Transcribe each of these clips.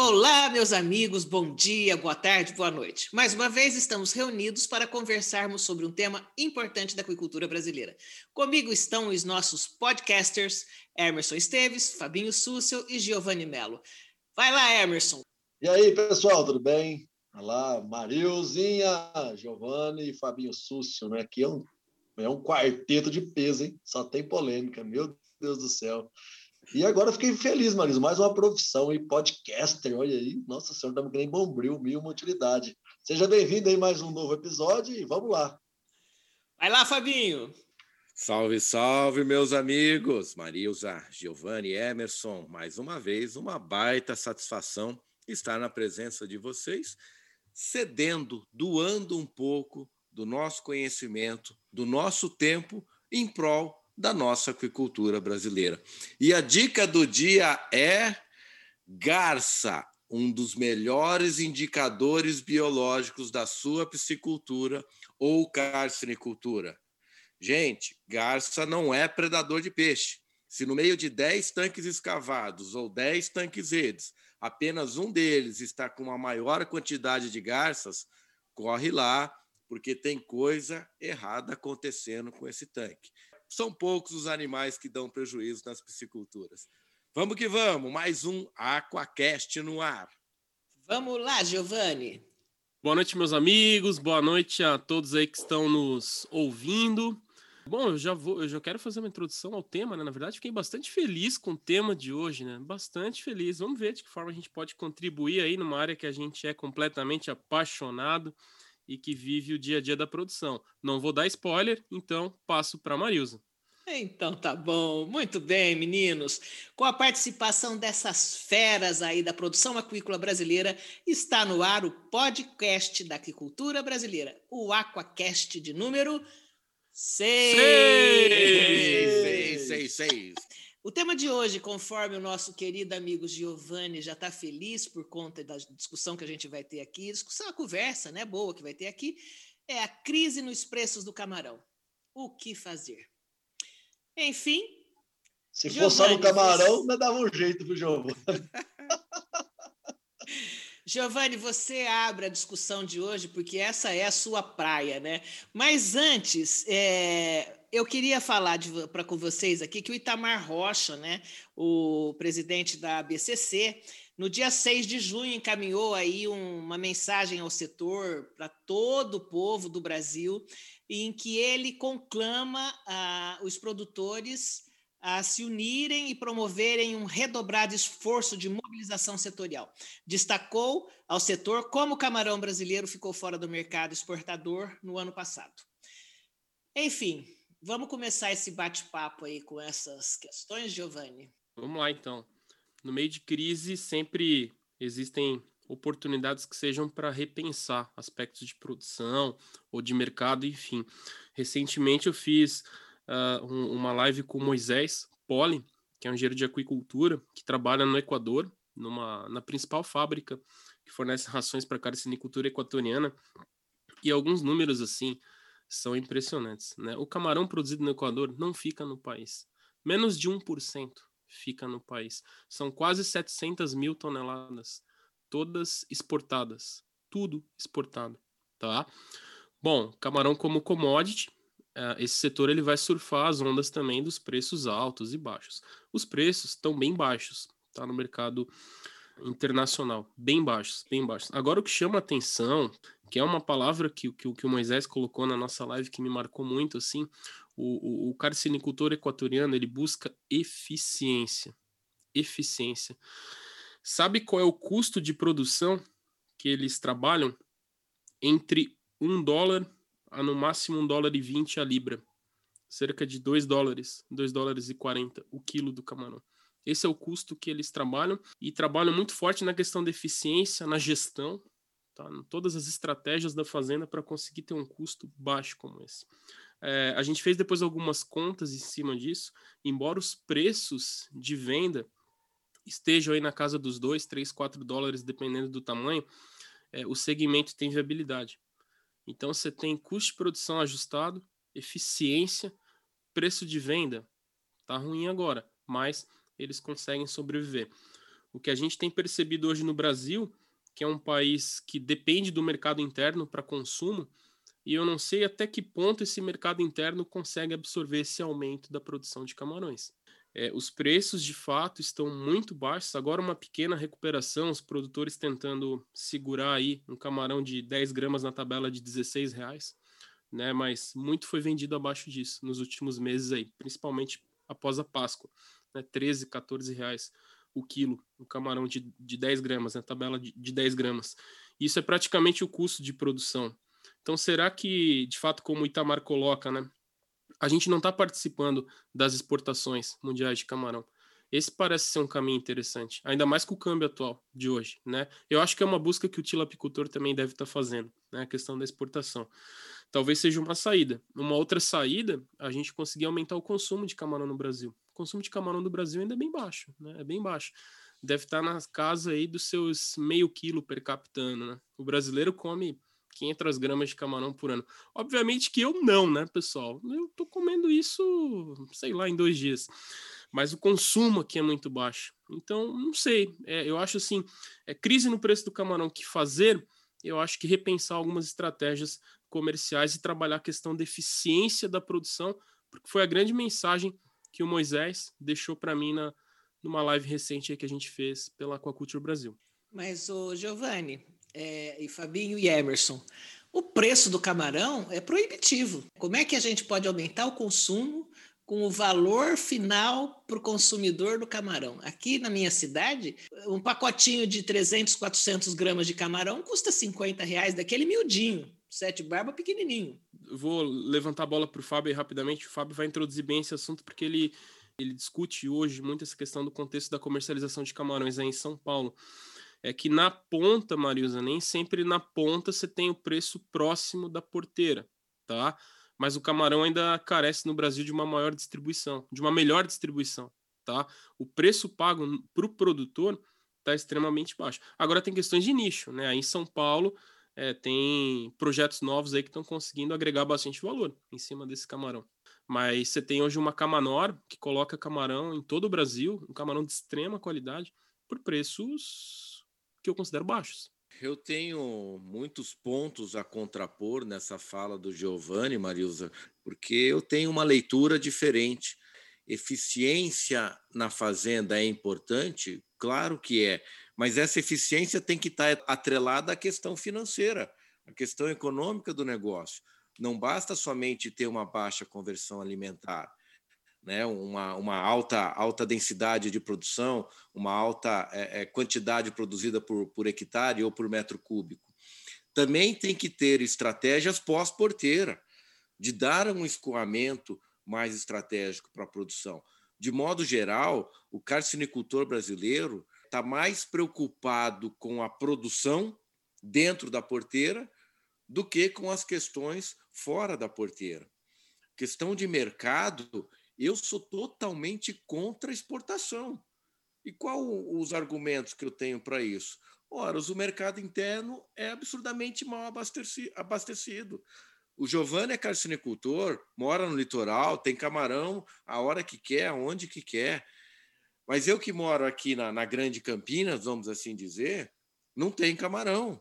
Olá, meus amigos, bom dia, boa tarde, boa noite. Mais uma vez estamos reunidos para conversarmos sobre um tema importante da aquicultura brasileira. Comigo estão os nossos podcasters Emerson Esteves, Fabinho Súcio e Giovanni Melo. Vai lá, Emerson. E aí, pessoal, tudo bem? Olá, Marilzinha, Giovanni e Fabinho Súcio, né? Aqui é um, é um quarteto de peso, hein? Só tem polêmica, meu Deus do céu. E agora fiquei feliz, Marisa, mais uma profissão aí, podcaster, olha aí. Nossa Senhora, estamos que nem bombril, mil uma utilidade. Seja bem-vindo aí mais um novo episódio e vamos lá. Vai lá, Fabinho. Salve, salve, meus amigos. Marilza, Giovanni, Emerson, mais uma vez, uma baita satisfação estar na presença de vocês, cedendo, doando um pouco do nosso conhecimento, do nosso tempo em prol da nossa aquicultura brasileira. E a dica do dia é garça, um dos melhores indicadores biológicos da sua piscicultura ou carcinicultura. Gente, garça não é predador de peixe. Se no meio de 10 tanques escavados ou 10 tanques redes, apenas um deles está com uma maior quantidade de garças, corre lá, porque tem coisa errada acontecendo com esse tanque são poucos os animais que dão prejuízo nas pisciculturas. Vamos que vamos, mais um Aquacast no ar. Vamos lá, Giovanni. Boa noite, meus amigos. Boa noite a todos aí que estão nos ouvindo. Bom, eu já vou, eu já quero fazer uma introdução ao tema, né? Na verdade, fiquei bastante feliz com o tema de hoje, né? Bastante feliz. Vamos ver de que forma a gente pode contribuir aí numa área que a gente é completamente apaixonado e que vive o dia a dia da produção. Não vou dar spoiler, então passo para a Marilza. Então tá bom, muito bem, meninos. Com a participação dessas feras aí da produção aquícola brasileira, está no ar o podcast da aquicultura brasileira, o Aquacast de número 6. 6, 6, 6. O tema de hoje, conforme o nosso querido amigo Giovanni já está feliz por conta da discussão que a gente vai ter aqui, discussão, a conversa né, boa que vai ter aqui, é a crise nos preços do camarão. O que fazer? Enfim. Se fosse só no camarão, você... dava um jeito pro Giovanni. Giovanni, você abre a discussão de hoje, porque essa é a sua praia, né? Mas antes, é, eu queria falar para com vocês aqui que o Itamar Rocha, né, o presidente da BCC, no dia 6 de junho encaminhou aí um, uma mensagem ao setor para todo o povo do Brasil, em que ele conclama ah, os produtores a se unirem e promoverem um redobrado esforço de mobilização setorial. Destacou ao setor como o camarão brasileiro ficou fora do mercado exportador no ano passado. Enfim, Vamos começar esse bate-papo aí com essas questões, Giovanni? Vamos lá, então. No meio de crise, sempre existem oportunidades que sejam para repensar aspectos de produção ou de mercado, enfim. Recentemente eu fiz uh, um, uma live com Moisés Poli, que é um engenheiro de aquicultura, que trabalha no Equador, numa, na principal fábrica que fornece rações para a carcinicultura equatoriana. E alguns números assim, são impressionantes. Né? O camarão produzido no Equador não fica no país. Menos de 1% fica no país. São quase 700 mil toneladas, todas exportadas. Tudo exportado. Tá? Bom, camarão como commodity, eh, esse setor ele vai surfar as ondas também dos preços altos e baixos. Os preços estão bem baixos tá, no mercado internacional, bem baixos, bem baixos. Agora o que chama atenção que é uma palavra que, que, que o Moisés colocou na nossa live que me marcou muito, assim, o, o, o carcinicultor equatoriano, ele busca eficiência, eficiência. Sabe qual é o custo de produção que eles trabalham? Entre um dólar a no máximo um dólar e vinte a libra. Cerca de dois dólares, dois dólares e quarenta o quilo do camarão. Esse é o custo que eles trabalham e trabalham muito forte na questão da eficiência, na gestão, tá? todas as estratégias da fazenda para conseguir ter um custo baixo como esse. É, a gente fez depois algumas contas em cima disso, embora os preços de venda estejam aí na casa dos 2, 3, 4 dólares, dependendo do tamanho, é, o segmento tem viabilidade. Então você tem custo de produção ajustado, eficiência, preço de venda. Tá ruim agora, mas eles conseguem sobreviver. O que a gente tem percebido hoje no Brasil, que é um país que depende do mercado interno para consumo, e eu não sei até que ponto esse mercado interno consegue absorver esse aumento da produção de camarões. É, os preços de fato estão muito baixos. Agora, uma pequena recuperação, os produtores tentando segurar aí um camarão de 10 gramas na tabela de 16 reais, né? Mas muito foi vendido abaixo disso nos últimos meses aí, principalmente após a Páscoa, né? 13, 14 reais o quilo, um camarão de, de 10 gramas, na né? tabela de, de 10 gramas. Isso é praticamente o custo de produção. Então, será que, de fato, como o Itamar coloca, né? a gente não está participando das exportações mundiais de camarão. Esse parece ser um caminho interessante, ainda mais com o câmbio atual de hoje, né? Eu acho que é uma busca que o tilapicultor também deve estar tá fazendo, né? A questão da exportação. Talvez seja uma saída. Uma outra saída, a gente conseguir aumentar o consumo de camarão no Brasil. O consumo de camarão no Brasil ainda é bem baixo, né? É bem baixo. Deve estar tá na casa aí dos seus meio quilo per capita né? O brasileiro come 500 gramas de camarão por ano. Obviamente que eu não, né, pessoal? Eu tô comendo isso, sei lá, em dois dias. Mas o consumo aqui é muito baixo. Então, não sei. É, eu acho assim, é crise no preço do camarão que fazer, eu acho que repensar algumas estratégias comerciais e trabalhar a questão da eficiência da produção, porque foi a grande mensagem que o Moisés deixou para mim na, numa live recente que a gente fez pela Aquaculture Brasil. Mas, o Giovanni, é, e Fabinho e Emerson. O preço do camarão é proibitivo. Como é que a gente pode aumentar o consumo com o valor final para o consumidor do camarão? Aqui na minha cidade, um pacotinho de 300, 400 gramas de camarão custa 50 reais, daquele miudinho, sete barba pequenininho. Vou levantar a bola para o Fábio rapidamente. O Fábio vai introduzir bem esse assunto porque ele, ele discute hoje muito essa questão do contexto da comercialização de camarões aí em São Paulo é que na ponta, Marilza, nem sempre na ponta você tem o preço próximo da porteira, tá? Mas o camarão ainda carece no Brasil de uma maior distribuição, de uma melhor distribuição, tá? O preço pago para o produtor está extremamente baixo. Agora tem questões de nicho, né? Aí em São Paulo é, tem projetos novos aí que estão conseguindo agregar bastante valor em cima desse camarão. Mas você tem hoje uma Camanor que coloca camarão em todo o Brasil, um camarão de extrema qualidade, por preços que eu considero baixos. Eu tenho muitos pontos a contrapor nessa fala do Giovanni, Marilza, porque eu tenho uma leitura diferente. Eficiência na fazenda é importante? Claro que é, mas essa eficiência tem que estar atrelada à questão financeira, à questão econômica do negócio. Não basta somente ter uma baixa conversão alimentar né, uma, uma alta, alta densidade de produção, uma alta é, é, quantidade produzida por, por hectare ou por metro cúbico. Também tem que ter estratégias pós-porteira, de dar um escoamento mais estratégico para a produção. De modo geral, o carcinicultor brasileiro está mais preocupado com a produção dentro da porteira do que com as questões fora da porteira. Questão de mercado, eu sou totalmente contra a exportação. E qual os argumentos que eu tenho para isso? Ora, o mercado interno é absurdamente mal abastecido. O Giovanni é carcinicultor, mora no litoral, tem camarão a hora que quer, aonde que quer. Mas eu que moro aqui na, na Grande Campinas, vamos assim dizer, não tem camarão.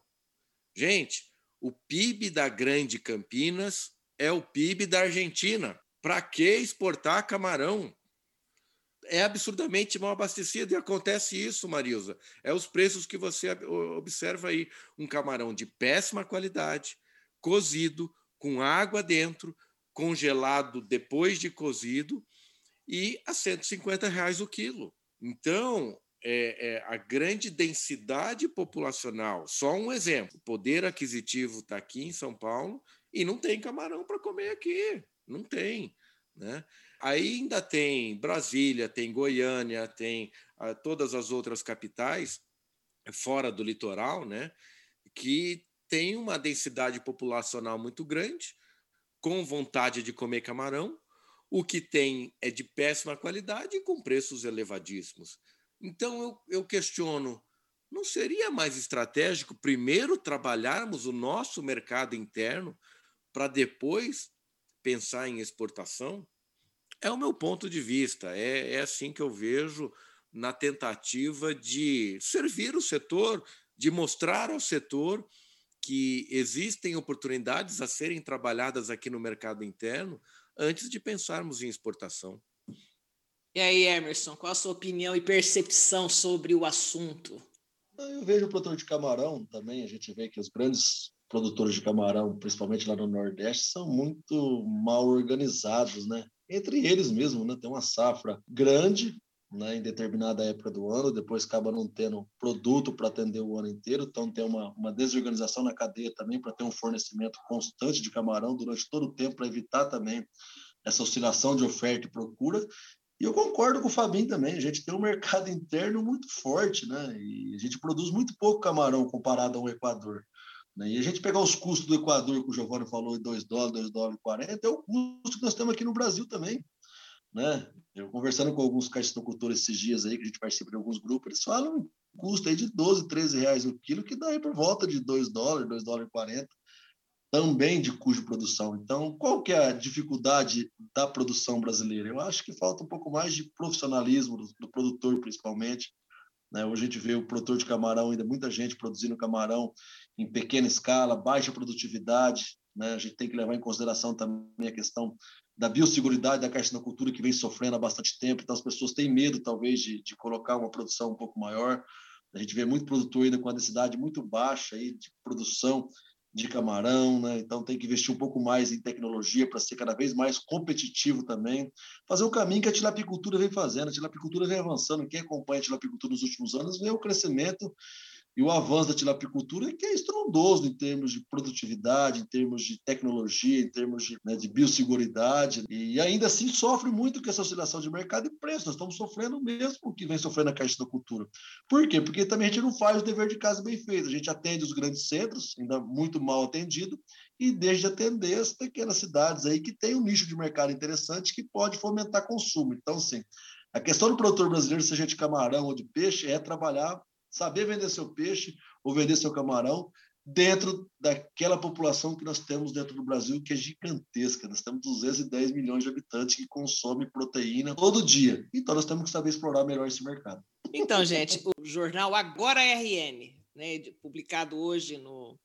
Gente, o PIB da Grande Campinas é o PIB da Argentina. Para que exportar camarão? É absurdamente mal abastecido e acontece isso, Marilza. É os preços que você observa aí. Um camarão de péssima qualidade, cozido, com água dentro, congelado depois de cozido e a 150 reais o quilo. Então, é, é, a grande densidade populacional, só um exemplo, poder aquisitivo está aqui em São Paulo e não tem camarão para comer aqui. Não tem. Né? Ainda tem Brasília, tem Goiânia, tem ah, todas as outras capitais fora do litoral, né? que tem uma densidade populacional muito grande, com vontade de comer camarão, o que tem é de péssima qualidade e com preços elevadíssimos. Então eu, eu questiono, não seria mais estratégico primeiro trabalharmos o nosso mercado interno para depois pensar em exportação? É o meu ponto de vista, é, é assim que eu vejo na tentativa de servir o setor, de mostrar ao setor que existem oportunidades a serem trabalhadas aqui no mercado interno antes de pensarmos em exportação. E aí, Emerson, qual a sua opinião e percepção sobre o assunto? Eu vejo o produtor de camarão também, a gente vê que os grandes produtores de camarão, principalmente lá no Nordeste, são muito mal organizados, né? Entre eles mesmo, né? Tem uma safra grande, né, em determinada época do ano, depois acaba não tendo produto para atender o ano inteiro, então tem uma, uma desorganização na cadeia também para ter um fornecimento constante de camarão durante todo o tempo, para evitar também essa oscilação de oferta e procura. E eu concordo com o Fabinho também, a gente tem um mercado interno muito forte, né? E a gente produz muito pouco camarão comparado ao Equador. Né? E a gente pegar os custos do Equador, que o Giovanni falou, 2 dólares, 2 dólares e 40, é o custo que nós temos aqui no Brasil também. Né? Eu conversando com alguns caixinocultores esses dias aí, que a gente participa de alguns grupos, eles falam um custo aí de 12, 13 reais o quilo, que dá aí por volta de 2 dólares, 2 dólares e 40, também de custo de produção. Então, qual que é a dificuldade da produção brasileira? Eu acho que falta um pouco mais de profissionalismo do, do produtor, principalmente, né? Hoje a gente vê o produtor de camarão, ainda muita gente produzindo camarão em pequena escala, baixa produtividade. Né? A gente tem que levar em consideração também a questão da biosseguridade da carcinocultura, que vem sofrendo há bastante tempo. Então, as pessoas têm medo, talvez, de, de colocar uma produção um pouco maior. A gente vê muito produtor ainda com a densidade muito baixa aí de produção de camarão, né? Então tem que investir um pouco mais em tecnologia para ser cada vez mais competitivo também. Fazer o caminho que a tilapicultura vem fazendo. A tilapicultura vem avançando. Quem acompanha a tilapicultura nos últimos anos vê o crescimento e o avanço da tilapicultura, que é estrondoso em termos de produtividade, em termos de tecnologia, em termos de, né, de biosseguridade, e ainda assim sofre muito com essa oscilação de mercado e preço. Nós estamos sofrendo mesmo o que vem sofrendo a Caixa da Cultura. Por quê? Porque também a gente não faz o dever de casa bem feito. A gente atende os grandes centros, ainda muito mal atendido, e deixa de atender as pequenas cidades aí que tem um nicho de mercado interessante que pode fomentar consumo. Então, sim, a questão do produtor brasileiro, seja de camarão ou de peixe, é trabalhar saber vender seu peixe ou vender seu camarão dentro daquela população que nós temos dentro do Brasil, que é gigantesca. Nós temos 210 milhões de habitantes que consomem proteína todo dia. Então, nós temos que saber explorar melhor esse mercado. Então, gente, o jornal Agora RN, né, publicado hoje no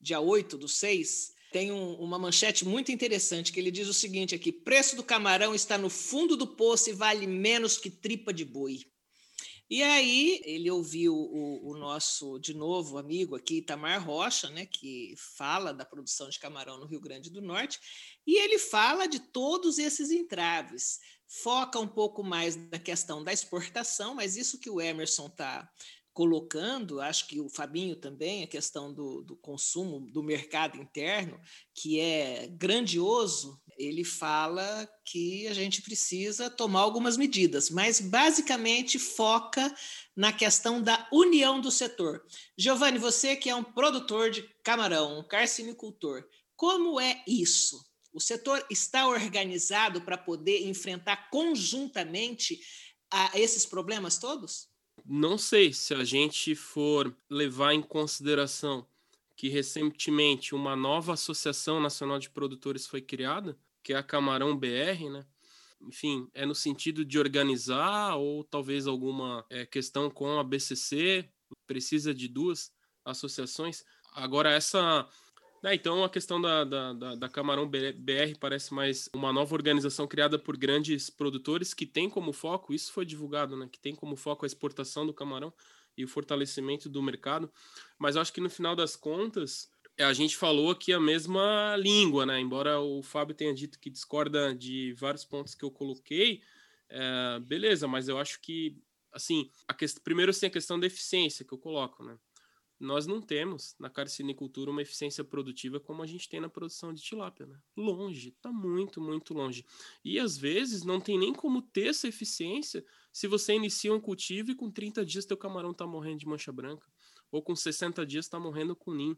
dia 8 do 6, tem um, uma manchete muito interessante que ele diz o seguinte aqui: preço do camarão está no fundo do poço e vale menos que tripa de boi. E aí ele ouviu o, o, nosso, de novo, amigo aqui, Itamar Rocha, né, que fala da produção de camarão no Rio Grande do Norte, e ele fala de todos esses entraves. Foca um pouco mais na questão da exportação, mas isso que o Emerson está colocando, acho que o Fabinho também, a questão do, do consumo do mercado interno, que é grandioso, ele fala que a gente precisa tomar algumas medidas, mas basicamente foca na questão da união do setor. Giovanni, você que é um produtor de camarão, um carcinicultor, como é isso? O setor está organizado para poder enfrentar conjuntamente a esses problemas todos? Não sei se a gente for levar em consideração que recentemente uma nova Associação Nacional de Produtores foi criada, que é a Camarão BR, né? Enfim, é no sentido de organizar ou talvez alguma é, questão com a BCC, precisa de duas associações. Agora, essa é, então, a questão da, da, da, da, Camarão BR parece mais uma nova organização criada por grandes produtores que tem como foco, isso foi divulgado, né? Que tem como foco a exportação do camarão e o fortalecimento do mercado. Mas acho que no final das contas, a gente falou aqui a mesma língua, né? Embora o Fábio tenha dito que discorda de vários pontos que eu coloquei, é, beleza, mas eu acho que, assim, a primeiro, assim, a questão da eficiência que eu coloco, né? Nós não temos na carcinicultura uma eficiência produtiva como a gente tem na produção de tilápia, né? Longe, está muito, muito longe. E às vezes não tem nem como ter essa eficiência se você inicia um cultivo e com 30 dias teu camarão está morrendo de mancha branca, ou com 60 dias está morrendo com ninho.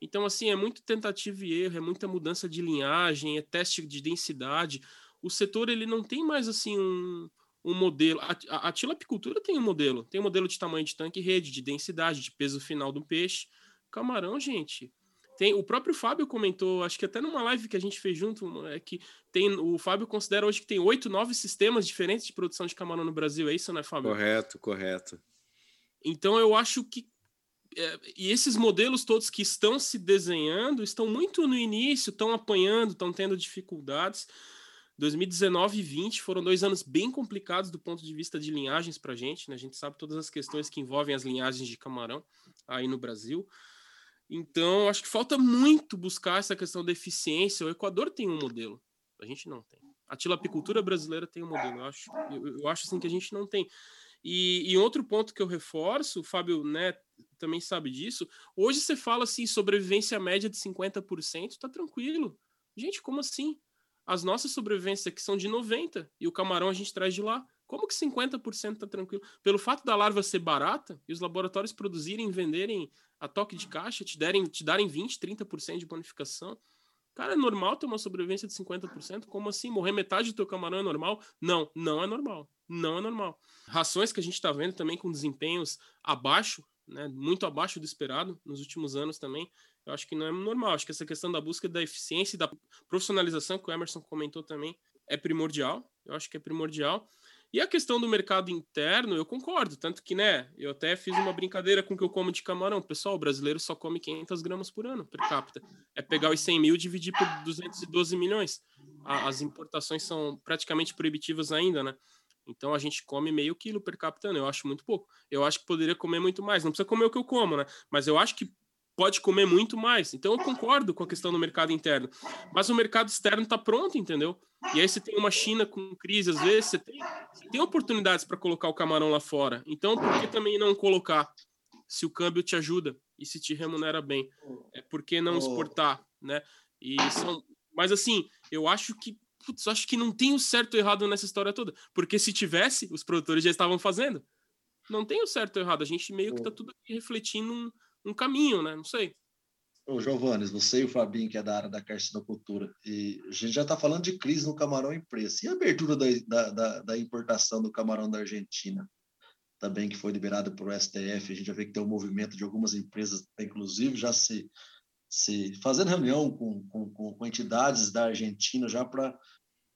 Então, assim, é muito tentativa e erro, é muita mudança de linhagem, é teste de densidade. O setor ele não tem mais assim um, um modelo. A, a, tilapicultura tem um modelo. Tem um modelo de tamanho de tanque rede, de densidade, de peso final do peixe. Camarão, gente, Tem, o próprio Fábio comentou, acho que até numa live que a gente fez junto, é que tem o Fábio considera hoje que tem oito, nove sistemas diferentes de produção de camarão no Brasil, é isso, né, Fábio? Correto, correto. Então eu acho que é, e esses modelos todos que estão se desenhando estão muito no início, estão apanhando, estão tendo dificuldades. 2019 e 20 foram dois anos bem complicados do ponto de vista de linhagens para a gente. Né? A gente sabe todas as questões que envolvem as linhagens de camarão aí no Brasil. Então, acho que falta muito buscar essa questão da eficiência. O Equador tem um modelo, a gente não tem. A tilapicultura brasileira tem um modelo, eu acho, eu, eu acho assim que a gente não tem. E, e, outro ponto que eu reforço, o Fábio né, também sabe disso, hoje você fala assim, sobrevivência média de 50%, tá tranquilo. Gente, como assim? As nossas sobrevivências aqui são de 90% e o camarão a gente traz de lá. Como que 50% tá tranquilo? Pelo fato da larva ser barata e os laboratórios produzirem venderem a toque de caixa, te, derem, te darem 20%, 30% de bonificação. Cara, é normal ter uma sobrevivência de 50%? Como assim? Morrer metade do teu camarão é normal? Não, não é normal. Não é normal. Rações que a gente está vendo também com desempenhos abaixo, né, muito abaixo do esperado nos últimos anos também. Eu acho que não é normal. Acho que essa questão da busca da eficiência e da profissionalização que o Emerson comentou também é primordial. Eu acho que é primordial. E a questão do mercado interno, eu concordo. Tanto que, né, eu até fiz uma brincadeira com o que eu como de camarão. Pessoal, o brasileiro só come 500 gramas por ano, per capita. É pegar os 100 mil e dividir por 212 milhões. as importações são praticamente proibitivas ainda, né? Então a gente come meio quilo per capita, eu acho muito pouco. Eu acho que poderia comer muito mais. Não precisa comer o que eu como, né? Mas eu acho que pode comer muito mais. Então eu concordo com a questão do mercado interno. Mas o mercado externo está pronto, entendeu? E aí você tem uma China com crise, às vezes você tem, você tem oportunidades para colocar o camarão lá fora. Então por que também não colocar? Se o câmbio te ajuda e se te remunera bem, é por que não exportar, né? E são, mas assim, eu acho que putz, acho que não tem o certo e errado nessa história toda, porque se tivesse, os produtores já estavam fazendo. Não tem o certo e errado, a gente meio que tá tudo refletindo um, um caminho, né? Não sei. Ô, Giovanni, você e o Fabinho, que é da área da carcinocultura, e a gente já está falando de crise no camarão em preço. E a abertura da, da, da, importação do camarão da Argentina, também que foi liberada por STF, a gente já vê que tem um movimento de algumas empresas, inclusive, já se, se fazendo reunião com, com, com entidades da Argentina já para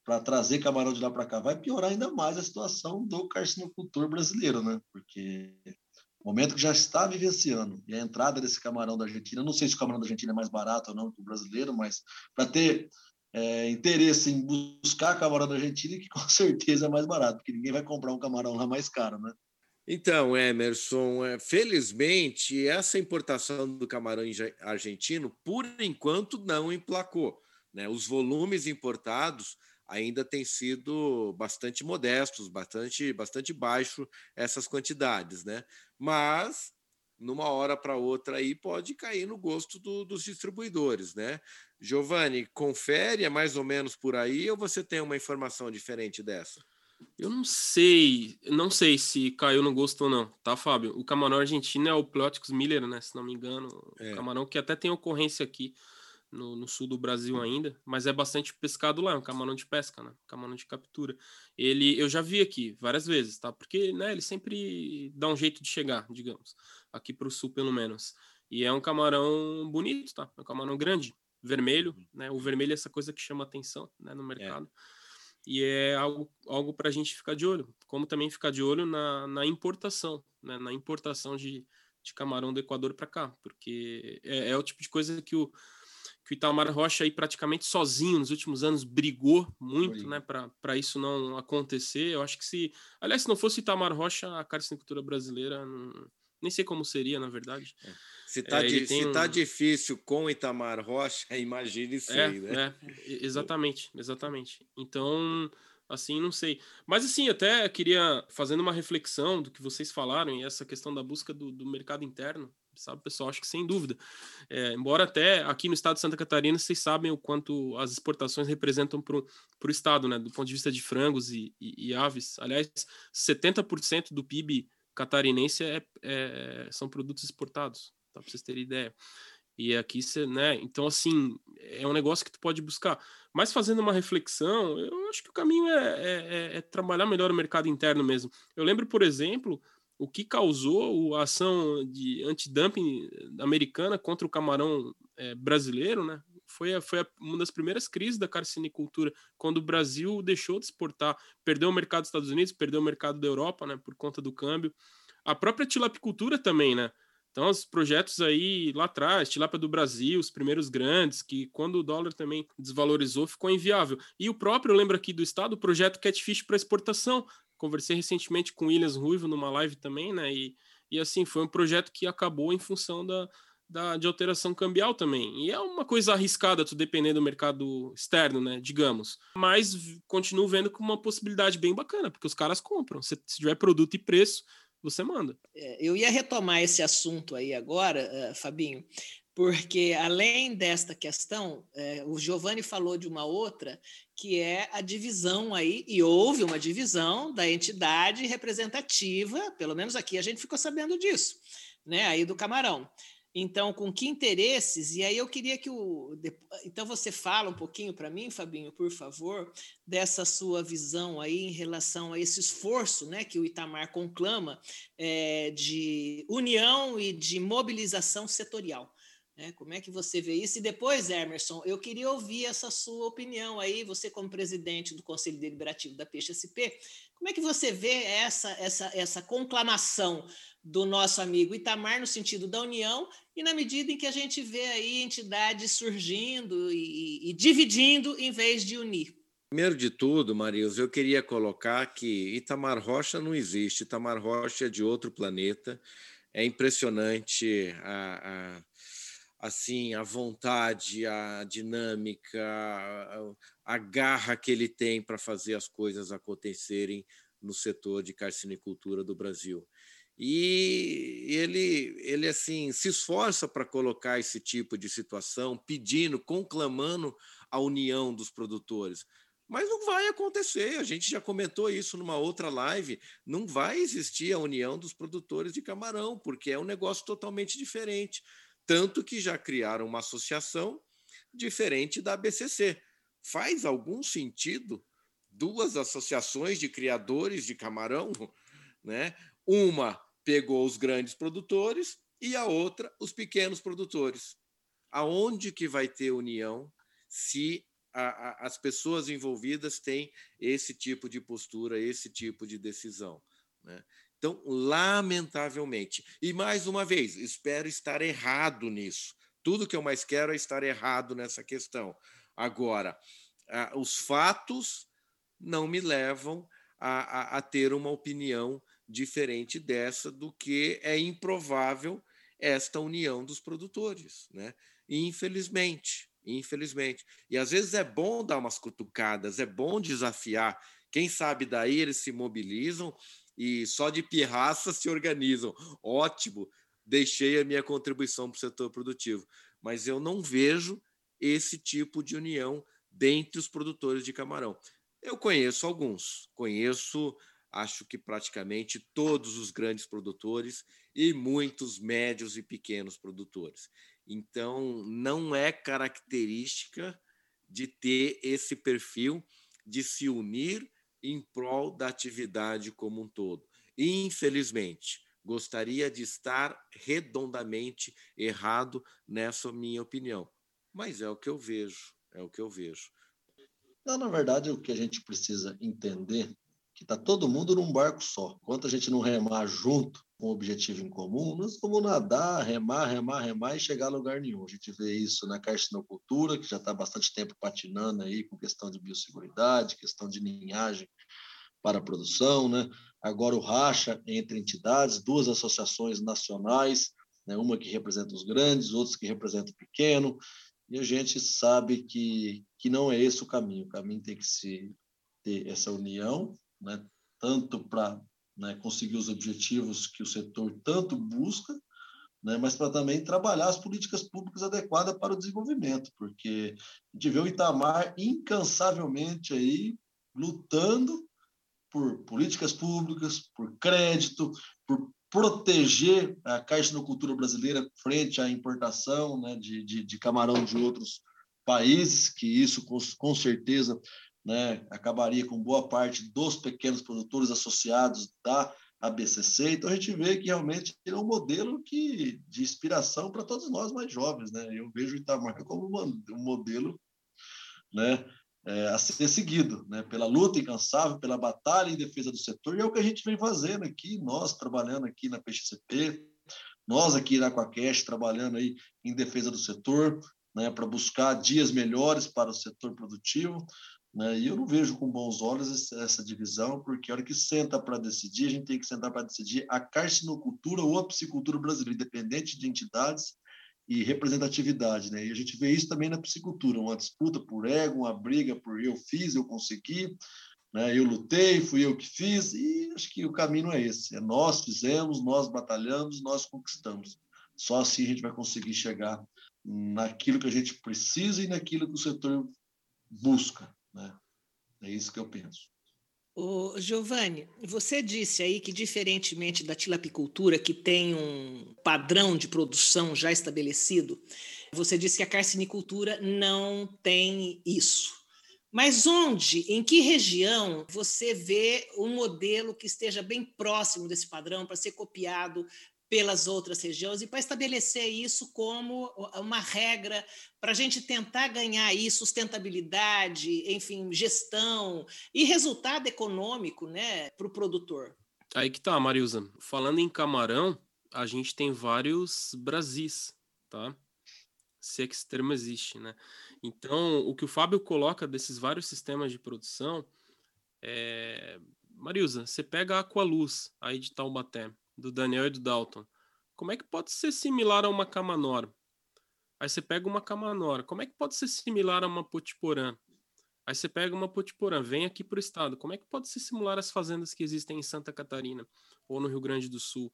para trazer camarão de lá para cá, vai piorar ainda mais a situação do carcinocultor brasileiro, né? Porque momento que já está vivenciando, e a entrada desse camarão da Argentina, não sei se o camarão da Argentina é mais barato ou não que o brasileiro, mas para ter é, interesse em buscar camarão da Argentina, que com certeza é mais barato, porque ninguém vai comprar um camarão lá mais caro, né? Então, Emerson, é, felizmente essa importação do camarão argentino, por enquanto, não emplacou. Né? Os volumes importados ainda têm sido bastante modestos, bastante, bastante baixo essas quantidades, né? Mas numa hora para outra aí pode cair no gosto do, dos distribuidores, né? Giovanni, confere, é mais ou menos por aí ou você tem uma informação diferente dessa? Eu não sei, não sei se caiu no gosto ou não, tá, Fábio? O camarão argentino é o Plioticus Miller, né? Se não me engano, é. camarão que até tem ocorrência aqui no, no, sul do Brasil ainda, mas é bastante pescado lá, é um camarão de pesca, né? Camarão de captura. Ele, eu já vi aqui várias vezes, tá? Porque, né, ele sempre dá um jeito de chegar, digamos, aqui para o sul pelo menos. E é um camarão bonito, tá? É um camarão grande, vermelho, uhum. né? O vermelho é essa coisa que chama atenção, né, no é. mercado. É. E é algo, algo para a gente ficar de olho, como também ficar de olho na, na importação, né? Na importação de, de camarão do Equador para cá, porque é, é o tipo de coisa que o que o Itamar Rocha aí praticamente sozinho nos últimos anos brigou muito, né, para isso não acontecer. Eu acho que se, aliás, se não fosse Itamar Rocha, a carcinicultura brasileira não, nem sei como seria, na verdade. É. Se tá, é, di, se tá um... tá difícil com o Itamar Rocha, imagine isso é, aí, né? É, exatamente, exatamente. Então, assim, não sei. Mas assim, até queria, fazendo uma reflexão do que vocês falaram e essa questão da busca do, do mercado interno, sabe, pessoal? Acho que sem dúvida. É, embora até aqui no estado de Santa Catarina vocês sabem o quanto as exportações representam para o estado, né? Do ponto de vista de frangos e, e, e aves. Aliás, 70% do PIB catarinense é, é, são produtos exportados, tá? Para vocês terem ideia. E aqui né? Então, assim, é um negócio que tu pode buscar. Mas fazendo uma reflexão, eu acho que o caminho é, é, é, é trabalhar melhor o mercado interno mesmo. Eu lembro, por exemplo, o que causou a ação de antidumping americana contra o camarão é, brasileiro, né? Foi, a, foi a, uma das primeiras crises da carcinicultura, quando o Brasil deixou de exportar, perdeu o mercado dos Estados Unidos, perdeu o mercado da Europa, né, por conta do câmbio. A própria tilapicultura também, né? Então, os projetos aí lá atrás, tilápia do Brasil, os primeiros grandes, que quando o dólar também desvalorizou, ficou inviável. E o próprio, eu lembro aqui do Estado, o projeto Catfish para exportação. Conversei recentemente com o Williams Ruivo numa live também, né? E, e assim, foi um projeto que acabou em função da, da, de alteração cambial também. E é uma coisa arriscada, tu depender do mercado externo, né? Digamos. Mas continuo vendo como uma possibilidade bem bacana, porque os caras compram. Se, se tiver produto e preço, você manda. É, eu ia retomar esse assunto aí agora, uh, Fabinho, porque além desta questão, uh, o Giovanni falou de uma outra, que é a divisão aí, e houve uma divisão da entidade representativa, pelo menos aqui a gente ficou sabendo disso, né, aí do Camarão. Então, com que interesses? E aí eu queria que o. Então, você fala um pouquinho para mim, Fabinho, por favor, dessa sua visão aí em relação a esse esforço né, que o Itamar conclama é, de união e de mobilização setorial. Né? Como é que você vê isso? E depois, Emerson, eu queria ouvir essa sua opinião aí, você como presidente do Conselho Deliberativo da Peixe SP, como é que você vê essa, essa, essa conclamação do nosso amigo Itamar no sentido da união e na medida em que a gente vê aí entidades surgindo e, e dividindo em vez de unir. Primeiro de tudo, Marius, eu queria colocar que Itamar Rocha não existe. Itamar Rocha é de outro planeta. É impressionante a, a assim a vontade, a dinâmica, a, garra que ele tem para fazer as coisas acontecerem no setor de carcinicultura do Brasil e ele ele assim se esforça para colocar esse tipo de situação, pedindo, conclamando a união dos produtores. Mas não vai acontecer, a gente já comentou isso numa outra live, não vai existir a união dos produtores de camarão, porque é um negócio totalmente diferente, tanto que já criaram uma associação diferente da BCC. Faz algum sentido duas associações de criadores de camarão, né? Uma pegou os grandes produtores e a outra os pequenos produtores. Aonde que vai ter união se a, a, as pessoas envolvidas têm esse tipo de postura, esse tipo de decisão? Né? Então, lamentavelmente, e mais uma vez, espero estar errado nisso. Tudo que eu mais quero é estar errado nessa questão. Agora, os fatos não me levam a, a, a ter uma opinião diferente dessa do que é improvável esta união dos produtores, né? Infelizmente, infelizmente. E às vezes é bom dar umas cutucadas, é bom desafiar. Quem sabe daí eles se mobilizam e só de pirraça se organizam. Ótimo, deixei a minha contribuição para o setor produtivo, mas eu não vejo esse tipo de união dentre os produtores de camarão. Eu conheço alguns, conheço acho que praticamente todos os grandes produtores e muitos médios e pequenos produtores. Então, não é característica de ter esse perfil de se unir em prol da atividade como um todo. Infelizmente, gostaria de estar redondamente errado nessa minha opinião, mas é o que eu vejo, é o que eu vejo. Não, na verdade, o que a gente precisa entender que está todo mundo num barco só. Enquanto a gente não remar junto um objetivo em comum, nós vamos nadar, remar, remar, remar e chegar a lugar nenhum. A gente vê isso na carcinocultura, que já está bastante tempo patinando aí com questão de biosseguridade, questão de ninhagem para a produção, né? Agora o racha entre entidades, duas associações nacionais, né? uma que representa os grandes, outros que representam o pequeno, e a gente sabe que, que não é esse o caminho. O caminho tem que se ter essa união né, tanto para né, conseguir os objetivos que o setor tanto busca, né, mas para também trabalhar as políticas públicas adequadas para o desenvolvimento, porque a gente vê o Itamar incansavelmente aí lutando por políticas públicas, por crédito, por proteger a carcinocultura brasileira frente à importação né, de, de, de camarão de outros países, que isso com, com certeza né, acabaria com boa parte dos pequenos produtores associados da a BCC. Então a gente vê que realmente é um modelo que, de inspiração para todos nós mais jovens. Né? Eu vejo o Itamar como um modelo né, é, a ser seguido, né, pela luta incansável, pela batalha em defesa do setor, e é o que a gente vem fazendo aqui, nós trabalhando aqui na PXCP, nós aqui na Aquacast trabalhando aí em defesa do setor, né, para buscar dias melhores para o setor produtivo, né, e eu não vejo com bons olhos essa divisão, porque a hora que senta para decidir, a gente tem que sentar para decidir a carcinocultura ou a psicultura brasileira, independente de entidades, e representatividade, né? E a gente vê isso também na psicultura, uma disputa por ego, uma briga por eu fiz, eu consegui, né? Eu lutei, fui eu que fiz, e acho que o caminho é esse: é nós fizemos, nós batalhamos, nós conquistamos. Só assim a gente vai conseguir chegar naquilo que a gente precisa e naquilo que o setor busca, né? É isso que eu penso. O Giovanni, você disse aí que, diferentemente da tilapicultura, que tem um padrão de produção já estabelecido, você disse que a carcinicultura não tem isso. Mas onde, em que região você vê um modelo que esteja bem próximo desse padrão para ser copiado pelas outras regiões e para estabelecer isso como uma regra para a gente tentar ganhar aí sustentabilidade, enfim, gestão e resultado econômico né, para o produtor. Aí que tá, Marilza. Falando em camarão, a gente tem vários Brasis, tá? Se é que esse termo existe, né? Então, o que o Fábio coloca desses vários sistemas de produção é... Marilza, você pega a Aqualuz aí de Taubaté do Daniel e do Dalton. Como é que pode ser similar a uma Camanor? Aí você pega uma Camanor. Como é que pode ser similar a uma Potiporã? Aí você pega uma Potiporã, vem aqui para o estado. Como é que pode ser similar às fazendas que existem em Santa Catarina ou no Rio Grande do Sul?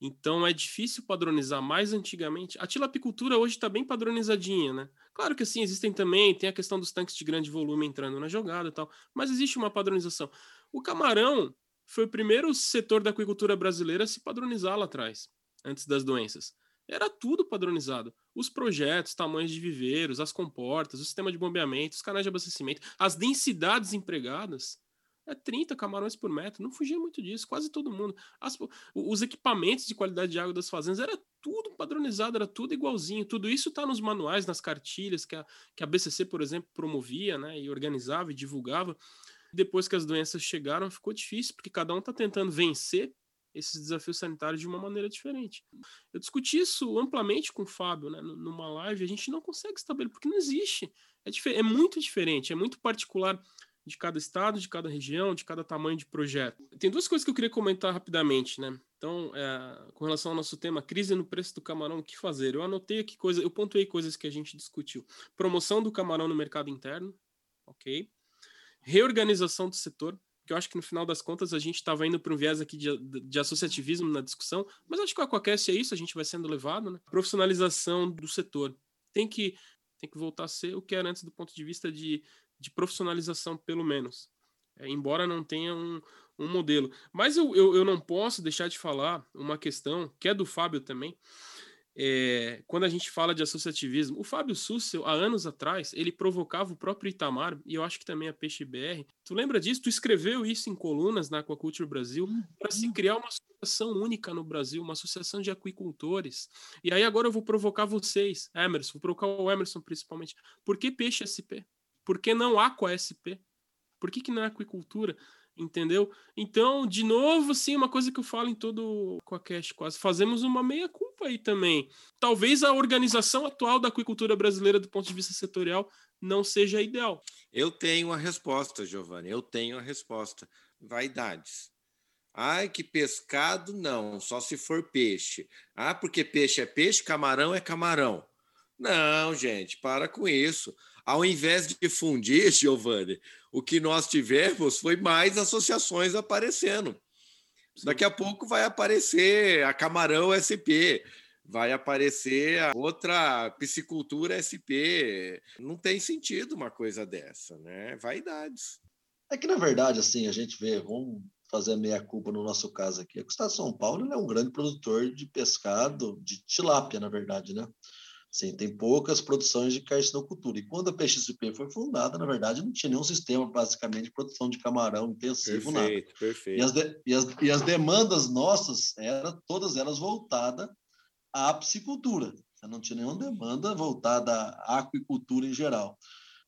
Então é difícil padronizar. Mais antigamente, a tilapicultura hoje está bem padronizadinha, né? Claro que assim, existem também, tem a questão dos tanques de grande volume entrando na jogada e tal, mas existe uma padronização. O camarão, foi o primeiro setor da aquicultura brasileira a se padronizar lá atrás, antes das doenças. Era tudo padronizado. Os projetos, tamanhos de viveiros, as comportas, o sistema de bombeamento, os canais de abastecimento, as densidades empregadas. É 30 camarões por metro, não fugia muito disso, quase todo mundo. As, os equipamentos de qualidade de água das fazendas, era tudo padronizado, era tudo igualzinho. Tudo isso está nos manuais, nas cartilhas que a, que a BCC, por exemplo, promovia né, e organizava e divulgava. Depois que as doenças chegaram, ficou difícil, porque cada um está tentando vencer esses desafios sanitários de uma maneira diferente. Eu discuti isso amplamente com o Fábio, né, numa live, a gente não consegue estabelecer, porque não existe. É, é muito diferente, é muito particular de cada estado, de cada região, de cada tamanho de projeto. Tem duas coisas que eu queria comentar rapidamente, né? Então, é, com relação ao nosso tema, crise no preço do camarão, o que fazer? Eu anotei aqui coisas, eu pontuei coisas que a gente discutiu. Promoção do camarão no mercado interno, ok? Reorganização do setor, que eu acho que no final das contas a gente estava indo para um viés aqui de, de, associativismo na discussão, mas acho que o Aquacast é isso, a gente vai sendo levado, né? Profissionalização do setor. Tem que, tem que voltar a ser o que era antes do ponto de vista de, de profissionalização, pelo menos. É, embora não tenha um, um modelo. Mas eu, eu, eu não posso deixar de falar uma questão, que é do Fábio também, é, quando a gente fala de associativismo, o Fábio Sussel, há anos atrás, ele provocava o próprio Itamar, e eu acho que também a Peixe BR. Tu lembra disso? Tu escreveu isso em colunas na Aquaculture Brasil para se uhum. criar uma associação única no Brasil, uma associação de aquicultores. E aí agora eu vou provocar vocês, Emerson, vou provocar o Emerson principalmente. Por que Peixe SP? Por que não Aqua SP? Por que, que não é aquicultura? entendeu? Então, de novo, sim, uma coisa que eu falo em todo o Aquacast quase, fazemos uma meia-culpa aí também. Talvez a organização atual da aquicultura brasileira, do ponto de vista setorial, não seja ideal. Eu tenho a resposta, Giovanni, eu tenho a resposta. Vaidades. Ai, que pescado, não, só se for peixe. Ah, porque peixe é peixe, camarão é camarão. Não, gente, para com isso. Ao invés de fundir, Giovanni, o que nós tivemos foi mais associações aparecendo. Daqui a pouco vai aparecer a Camarão SP, vai aparecer a outra piscicultura SP. Não tem sentido uma coisa dessa, né? Vaidades. É que, na verdade, assim, a gente vê, vamos fazer a meia-culpa no nosso caso aqui. O Estado de São Paulo é um grande produtor de pescado, de tilápia, na verdade, né? Sim, tem poucas produções de carcinocultura. E quando a PXP foi fundada, na verdade, não tinha nenhum sistema, basicamente, de produção de camarão intensivo, perfeito, nada. Perfeito. E as, de, e, as, e as demandas nossas eram todas elas voltadas à piscicultura. Não tinha nenhuma demanda voltada à aquicultura em geral.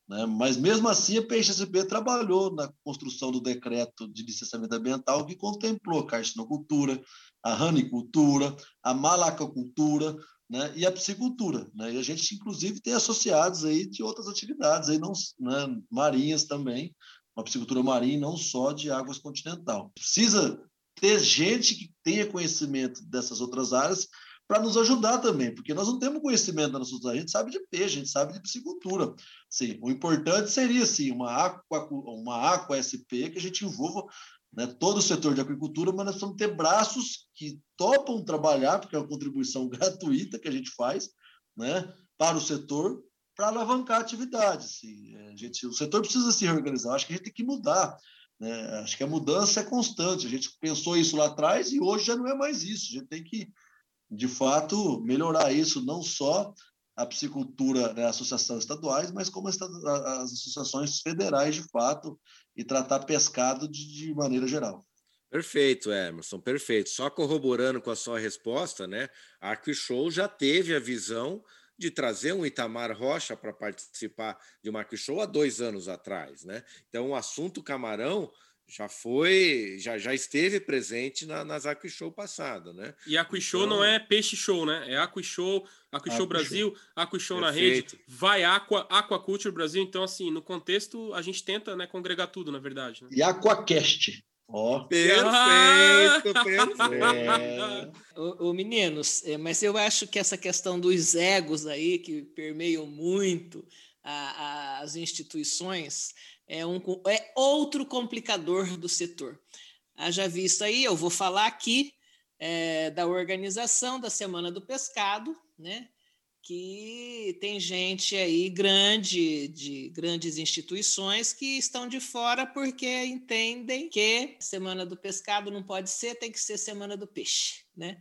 Né? Mas, mesmo assim, a PXP trabalhou na construção do decreto de licenciamento ambiental que contemplou a carcinocultura, a ranicultura, a malacacultura, né, e a piscicultura. Né? E a gente, inclusive, tem associados aí de outras atividades, aí não, né, marinhas também, uma piscicultura marinha, não só de águas continental. Precisa ter gente que tenha conhecimento dessas outras áreas para nos ajudar também, porque nós não temos conhecimento das nossas áreas, a gente sabe de peixe, a gente sabe de piscicultura. Sim, o importante seria, assim, uma aqua, uma aqua SP que a gente envolva né, todo o setor de agricultura, mas nós precisamos ter braços que topam trabalhar, porque é uma contribuição gratuita que a gente faz né, para o setor, para alavancar a atividade. Assim. A gente, o setor precisa se reorganizar, acho que a gente tem que mudar. Né? Acho que a mudança é constante. A gente pensou isso lá atrás e hoje já não é mais isso. A gente tem que, de fato, melhorar isso, não só a psicultura, né, associações estaduais, mas como as, as, associações federais de fato e tratar pescado de, de, maneira geral. Perfeito, Emerson, perfeito. Só corroborando com a sua resposta, né? A Aquishow já teve a visão de trazer um Itamar Rocha para participar de uma Aquishow há dois anos atrás, né? Então, o assunto camarão já foi, já, já esteve presente na, nas Aquishow passada, né? E Aquishow então... não é peixe show, né? É Aquishow, Aquishow Brasil, Aquishow na rede, vai Aqua, Aquaculture Brasil. Então, assim, no contexto, a gente tenta né, congregar tudo, na verdade. Né? E Aquacast. Ó, oh. perfeito, perfeito. É. O, o, meninos, é, mas eu acho que essa questão dos egos aí, que permeiam muito a, a, as instituições, é, um, é outro complicador do setor. Haja visto aí, eu vou falar aqui é, da organização da Semana do Pescado, né? que tem gente aí grande, de grandes instituições que estão de fora porque entendem que Semana do Pescado não pode ser, tem que ser Semana do Peixe, né?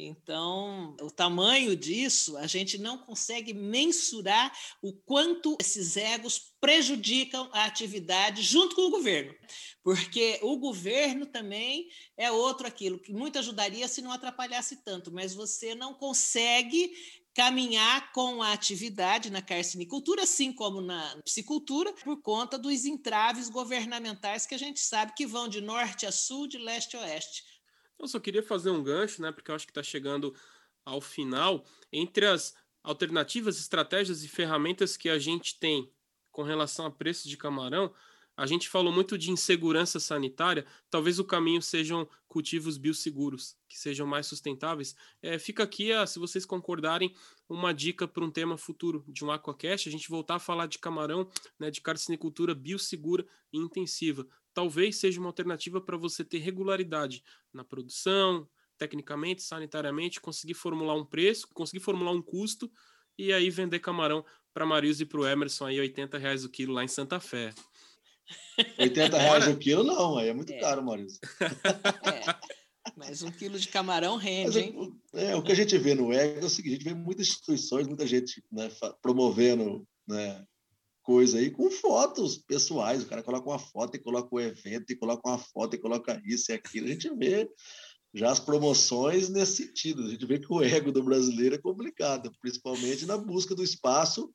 Então, o tamanho disso, a gente não consegue mensurar o quanto esses egos prejudicam a atividade junto com o governo. Porque o governo também é outro aquilo que muito ajudaria se não atrapalhasse tanto, mas você não consegue caminhar com a atividade na carcinicultura, assim como na piscicultura, por conta dos entraves governamentais que a gente sabe que vão de norte a sul, de leste a oeste. Eu só queria fazer um gancho, né? Porque eu acho que está chegando ao final. Entre as alternativas, estratégias e ferramentas que a gente tem com relação a preços de camarão, a gente falou muito de insegurança sanitária. Talvez o caminho sejam cultivos biosseguros, que sejam mais sustentáveis. É, fica aqui, ah, se vocês concordarem, uma dica para um tema futuro de um Aquacast, a gente voltar a falar de camarão, né, de carcinicultura biossegura e intensiva talvez seja uma alternativa para você ter regularidade na produção, tecnicamente, sanitariamente, conseguir formular um preço, conseguir formular um custo e aí vender camarão para Marius e para o Emerson aí 80 reais o quilo lá em Santa Fé. 80 reais o quilo não, aí é muito é. caro, Marius. É. Mas um quilo de camarão rende, hein? É, o que a gente vê no EG é o seguinte, a gente vê muitas instituições, muita gente né, promovendo né, coisa aí com fotos pessoais. O cara coloca uma foto e coloca o evento, e coloca uma foto e coloca isso e aquilo. A gente vê já as promoções nesse sentido. A gente vê que o ego do brasileiro é complicado, principalmente na busca do espaço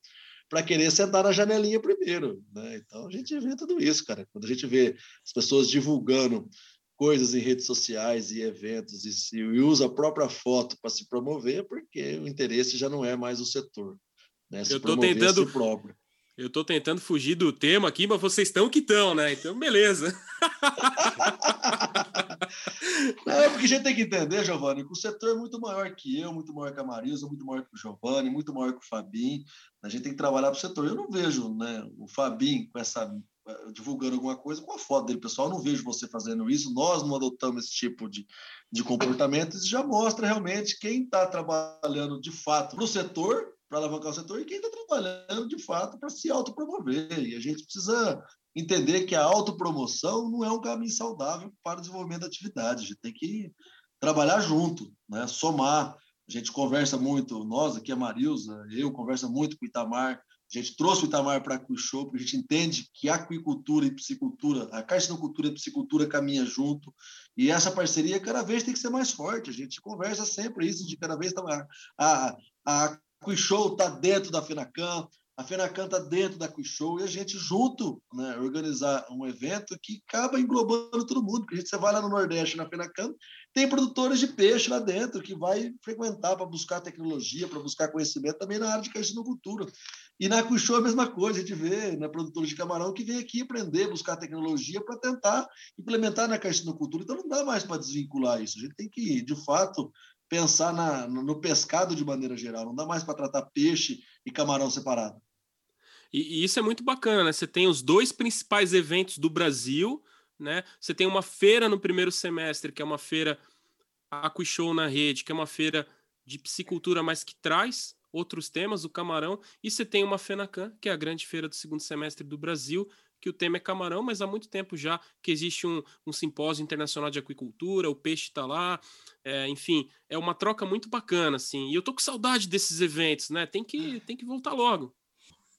para querer sentar na janelinha primeiro. Né? Então a gente vê tudo isso, cara. Quando a gente vê as pessoas divulgando coisas em redes sociais e eventos e, se, e usa a própria foto para se promover, é porque o interesse já não é mais o setor. Né? Se Eu estou tentando. Eu estou tentando fugir do tema aqui, mas vocês estão que estão, né? Então, beleza. é porque a gente tem que entender, Giovanni, que o setor é muito maior que eu, muito maior que a Marisa, muito maior que o Giovanni, muito maior que o Fabinho. A gente tem que trabalhar para o setor. Eu não vejo né, o Fabinho com essa divulgando alguma coisa com a foto dele, pessoal. Eu não vejo você fazendo isso. Nós não adotamos esse tipo de, de comportamento. Isso já mostra realmente quem está trabalhando de fato para o setor para alavancar o setor e quem está trabalhando de fato para se autopromover. E a gente precisa entender que a autopromoção não é um caminho saudável para o desenvolvimento da atividade. A gente tem que trabalhar junto, né? somar. A gente conversa muito, nós aqui, a Marilza, eu conversa muito com o Itamar, a gente trouxe o Itamar para a Aquicultura, porque a gente entende que a aquicultura e piscicultura, a carcinocultura e a piscicultura caminham junto, e essa parceria cada vez tem que ser mais forte. A gente conversa sempre isso, de cada vez tá a, a, a Aquishow está dentro da FENACAM, a FENACAM está dentro da Quishow e a gente junto né, organizar um evento que acaba englobando todo mundo. Porque a gente, você vai lá no Nordeste, na FENACAM, tem produtores de peixe lá dentro que vai frequentar para buscar tecnologia, para buscar conhecimento também na área de carcinocultura. E na Quishow a mesma coisa, a gente vê né, produtores de camarão que vem aqui aprender, buscar tecnologia para tentar implementar na carcinocultura. Então não dá mais para desvincular isso. A gente tem que, de fato, pensar na, no pescado de maneira geral. Não dá mais para tratar peixe e camarão separado. E, e, isso é muito bacana, né? Você tem os dois principais eventos do Brasil, né? Você tem uma feira no primeiro semestre, que é uma feira Aquishow na rede, que é uma feira de piscicultura, mas que traz outros temas, o camarão, e você tem uma FENACAN, que é a grande feira do segundo semestre do Brasil, que o tema é camarão, mas há muito tempo já que existe um, um simpósio internacional de aquicultura, o peixe está lá, é, enfim, é uma troca muito bacana, assim, e eu tô com saudade desses eventos, né? Tem que, tem que voltar logo.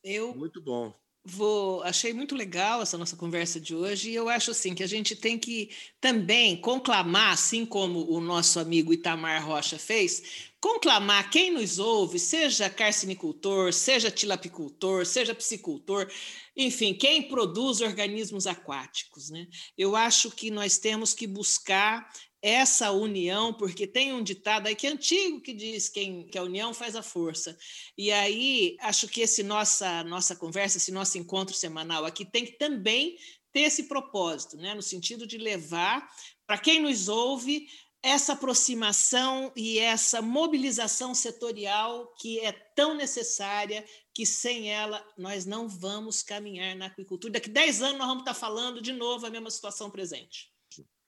Eu muito bom. Vou, achei muito legal essa nossa conversa de hoje e eu acho assim que a gente tem que também conclamar, assim como o nosso amigo Itamar Rocha fez, conclamar quem nos ouve, seja carcinicultor, seja tilapicultor, seja piscicultor, enfim, quem produz organismos aquáticos, né? Eu acho que nós temos que buscar essa união, porque tem um ditado aí que é antigo que diz quem, que a união faz a força. E aí, acho que esse nossa nossa conversa, esse nosso encontro semanal aqui tem que também ter esse propósito, né? no sentido de levar para quem nos ouve essa aproximação e essa mobilização setorial que é tão necessária, que sem ela nós não vamos caminhar na aquicultura. Daqui 10 anos nós vamos estar falando de novo a mesma situação presente.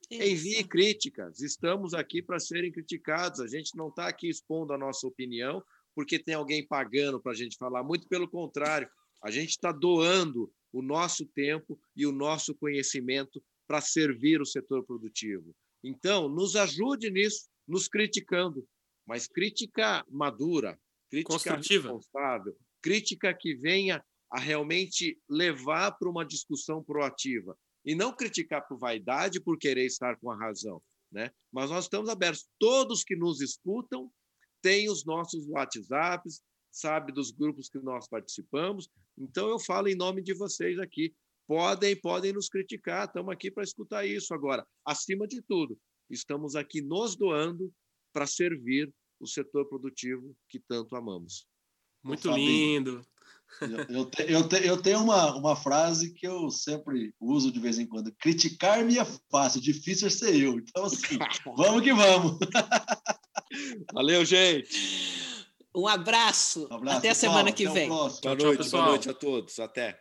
Envie críticas. Estamos aqui para serem criticados. A gente não está aqui expondo a nossa opinião porque tem alguém pagando para a gente falar. Muito pelo contrário, a gente está doando o nosso tempo e o nosso conhecimento para servir o setor produtivo. Então, nos ajude nisso, nos criticando, mas crítica madura, crítica responsável, crítica que venha a realmente levar para uma discussão proativa e não criticar por vaidade, por querer estar com a razão. Né? Mas nós estamos abertos. Todos que nos escutam têm os nossos WhatsApps, sabe dos grupos que nós participamos. Então eu falo em nome de vocês aqui. Podem, podem nos criticar. Estamos aqui para escutar isso agora. Acima de tudo, estamos aqui nos doando para servir o setor produtivo que tanto amamos. Muito lindo. Eu, te, eu, te, eu, tenho uma, uma frase que eu sempre uso de vez em quando: criticar-me é fácil, difícil é ser eu. Então, assim, vamos que vamos. Valeu, gente. Um abraço. Um abraço Até a semana que vem. Boa noite, boa noite a todos. Até.